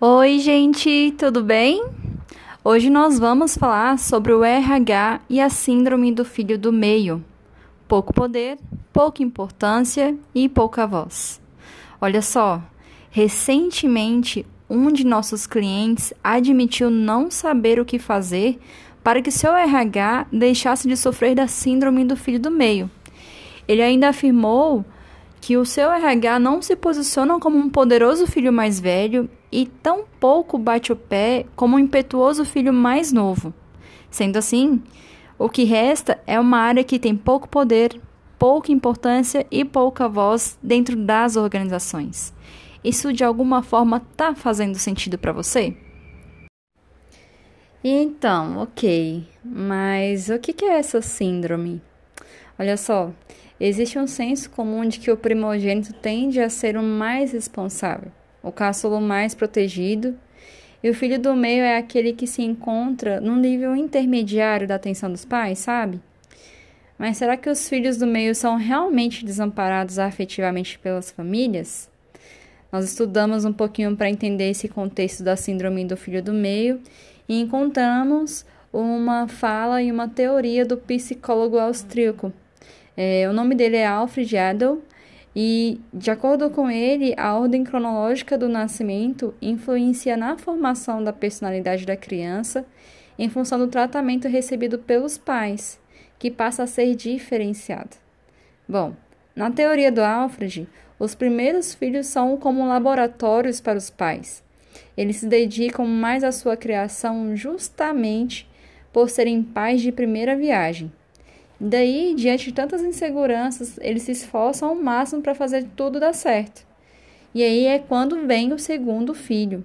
Oi, gente, tudo bem? Hoje nós vamos falar sobre o RH e a síndrome do filho do meio. Pouco poder, pouca importância e pouca voz. Olha só, recentemente um de nossos clientes admitiu não saber o que fazer para que seu RH deixasse de sofrer da síndrome do filho do meio. Ele ainda afirmou que o seu RH não se posiciona como um poderoso filho mais velho e tão pouco bate o pé como um impetuoso filho mais novo. Sendo assim, o que resta é uma área que tem pouco poder, pouca importância e pouca voz dentro das organizações. Isso de alguma forma está fazendo sentido para você? Então, ok, mas o que é essa síndrome? Olha só, Existe um senso comum de que o primogênito tende a ser o mais responsável, o caçulo mais protegido, e o filho do meio é aquele que se encontra num nível intermediário da atenção dos pais, sabe? Mas será que os filhos do meio são realmente desamparados afetivamente pelas famílias? Nós estudamos um pouquinho para entender esse contexto da síndrome do filho do meio e encontramos uma fala e uma teoria do psicólogo austríaco é, o nome dele é Alfred Adel e, de acordo com ele, a ordem cronológica do nascimento influencia na formação da personalidade da criança em função do tratamento recebido pelos pais, que passa a ser diferenciado. Bom, na teoria do Alfred, os primeiros filhos são como laboratórios para os pais. Eles se dedicam mais à sua criação justamente por serem pais de primeira viagem. Daí, diante de tantas inseguranças, eles se esforçam ao máximo para fazer tudo dar certo. E aí é quando vem o segundo filho.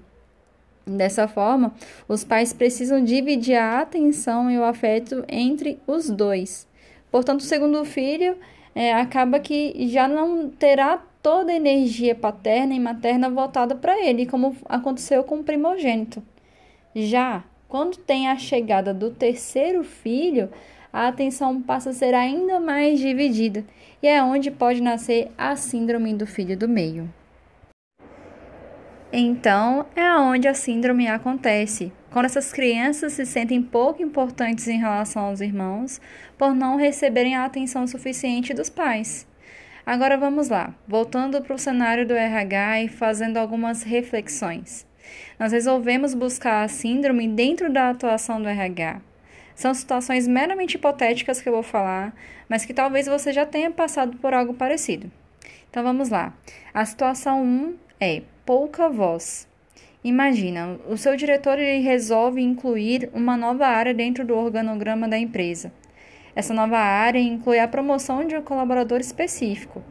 Dessa forma, os pais precisam dividir a atenção e o afeto entre os dois. Portanto, o segundo filho é, acaba que já não terá toda a energia paterna e materna voltada para ele, como aconteceu com o primogênito. Já quando tem a chegada do terceiro filho, a atenção passa a ser ainda mais dividida e é onde pode nascer a síndrome do filho do meio. Então, é onde a síndrome acontece, quando essas crianças se sentem pouco importantes em relação aos irmãos por não receberem a atenção suficiente dos pais. Agora vamos lá, voltando para o cenário do RH e fazendo algumas reflexões. Nós resolvemos buscar a síndrome dentro da atuação do RH. São situações meramente hipotéticas que eu vou falar, mas que talvez você já tenha passado por algo parecido. Então vamos lá. A situação 1 é pouca voz. Imagina, o seu diretor ele resolve incluir uma nova área dentro do organograma da empresa. Essa nova área inclui a promoção de um colaborador específico,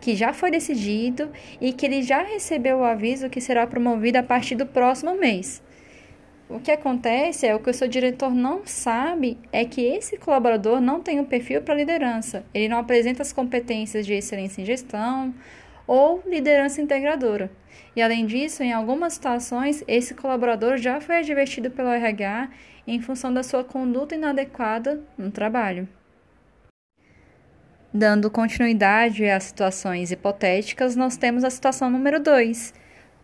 que já foi decidido e que ele já recebeu o aviso que será promovido a partir do próximo mês. O que acontece é o que o seu diretor não sabe é que esse colaborador não tem um perfil para liderança. Ele não apresenta as competências de excelência em gestão ou liderança integradora. E além disso, em algumas situações, esse colaborador já foi advertido pelo RH em função da sua conduta inadequada no trabalho. Dando continuidade às situações hipotéticas, nós temos a situação número 2,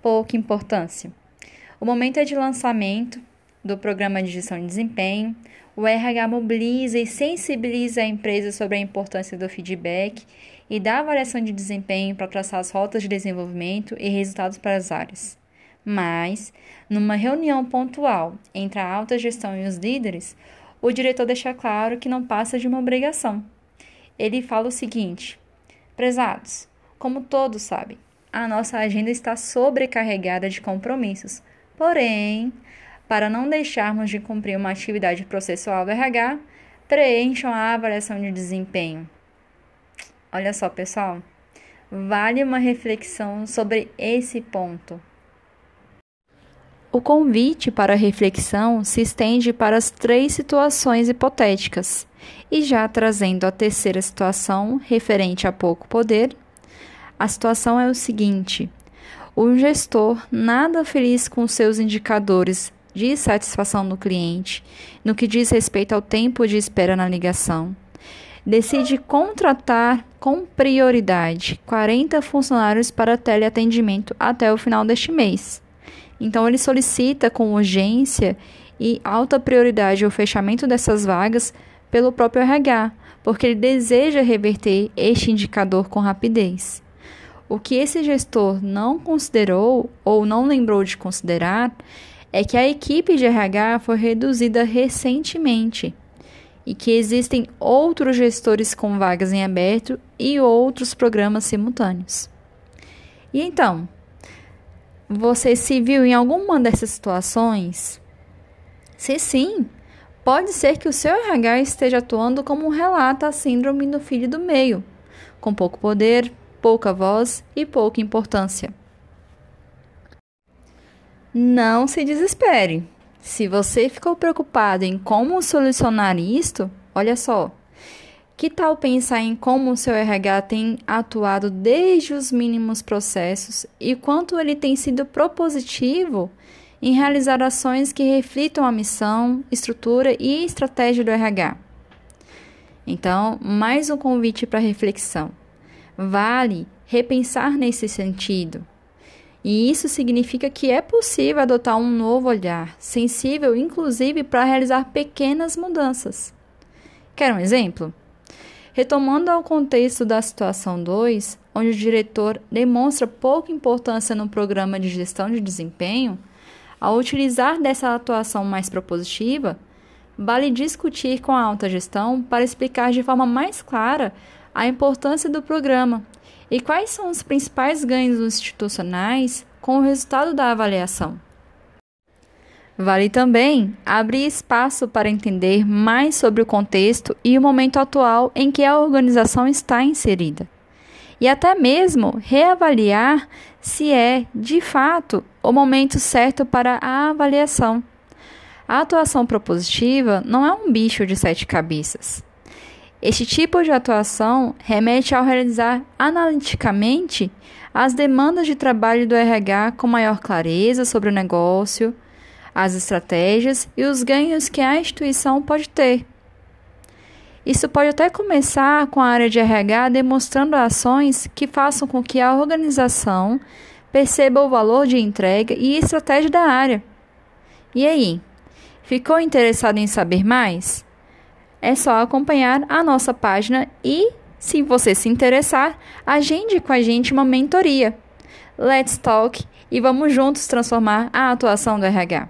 pouca importância. O momento é de lançamento do programa de gestão de desempenho. O RH mobiliza e sensibiliza a empresa sobre a importância do feedback e da avaliação de desempenho para traçar as rotas de desenvolvimento e resultados para as áreas. Mas, numa reunião pontual entre a alta gestão e os líderes, o diretor deixa claro que não passa de uma obrigação. Ele fala o seguinte: Prezados, como todos sabem, a nossa agenda está sobrecarregada de compromissos Porém, para não deixarmos de cumprir uma atividade processual do RH, preencham a avaliação de desempenho. Olha só, pessoal, vale uma reflexão sobre esse ponto. O convite para reflexão se estende para as três situações hipotéticas, e já trazendo a terceira situação, referente a pouco poder, a situação é o seguinte: um gestor nada feliz com seus indicadores de satisfação do cliente, no que diz respeito ao tempo de espera na ligação, decide contratar com prioridade 40 funcionários para teleatendimento até o final deste mês. Então ele solicita com urgência e alta prioridade o fechamento dessas vagas pelo próprio RH, porque ele deseja reverter este indicador com rapidez. O que esse gestor não considerou ou não lembrou de considerar é que a equipe de RH foi reduzida recentemente e que existem outros gestores com vagas em aberto e outros programas simultâneos. E então, você se viu em alguma dessas situações? Se sim, pode ser que o seu RH esteja atuando como relata a síndrome do filho do meio, com pouco poder, pouca voz e pouca importância. Não se desespere. Se você ficou preocupado em como solucionar isto, olha só. Que tal pensar em como o seu RH tem atuado desde os mínimos processos e quanto ele tem sido propositivo em realizar ações que reflitam a missão, estrutura e estratégia do RH? Então, mais um convite para reflexão. Vale repensar nesse sentido. E isso significa que é possível adotar um novo olhar, sensível inclusive para realizar pequenas mudanças. Quer um exemplo? Retomando ao contexto da situação 2, onde o diretor demonstra pouca importância no programa de gestão de desempenho, ao utilizar dessa atuação mais propositiva, vale discutir com a alta gestão para explicar de forma mais clara a importância do programa e quais são os principais ganhos institucionais com o resultado da avaliação. Vale também abrir espaço para entender mais sobre o contexto e o momento atual em que a organização está inserida. E até mesmo reavaliar se é, de fato, o momento certo para a avaliação. A atuação propositiva não é um bicho de sete cabeças. Este tipo de atuação remete ao realizar analiticamente as demandas de trabalho do RH com maior clareza sobre o negócio, as estratégias e os ganhos que a instituição pode ter. Isso pode até começar com a área de RH demonstrando ações que façam com que a organização perceba o valor de entrega e estratégia da área. E aí, ficou interessado em saber mais? É só acompanhar a nossa página e, se você se interessar, agende com a gente uma mentoria. Let's talk e vamos juntos transformar a atuação do RH.